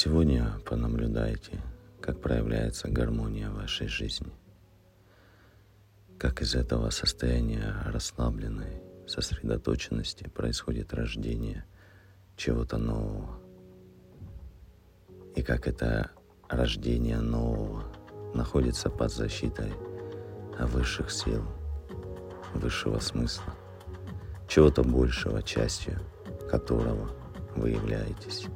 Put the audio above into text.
Сегодня понаблюдайте, как проявляется гармония в вашей жизни. Как из этого состояния расслабленной сосредоточенности происходит рождение чего-то нового. И как это рождение нового находится под защитой высших сил, высшего смысла, чего-то большего, частью которого вы являетесь.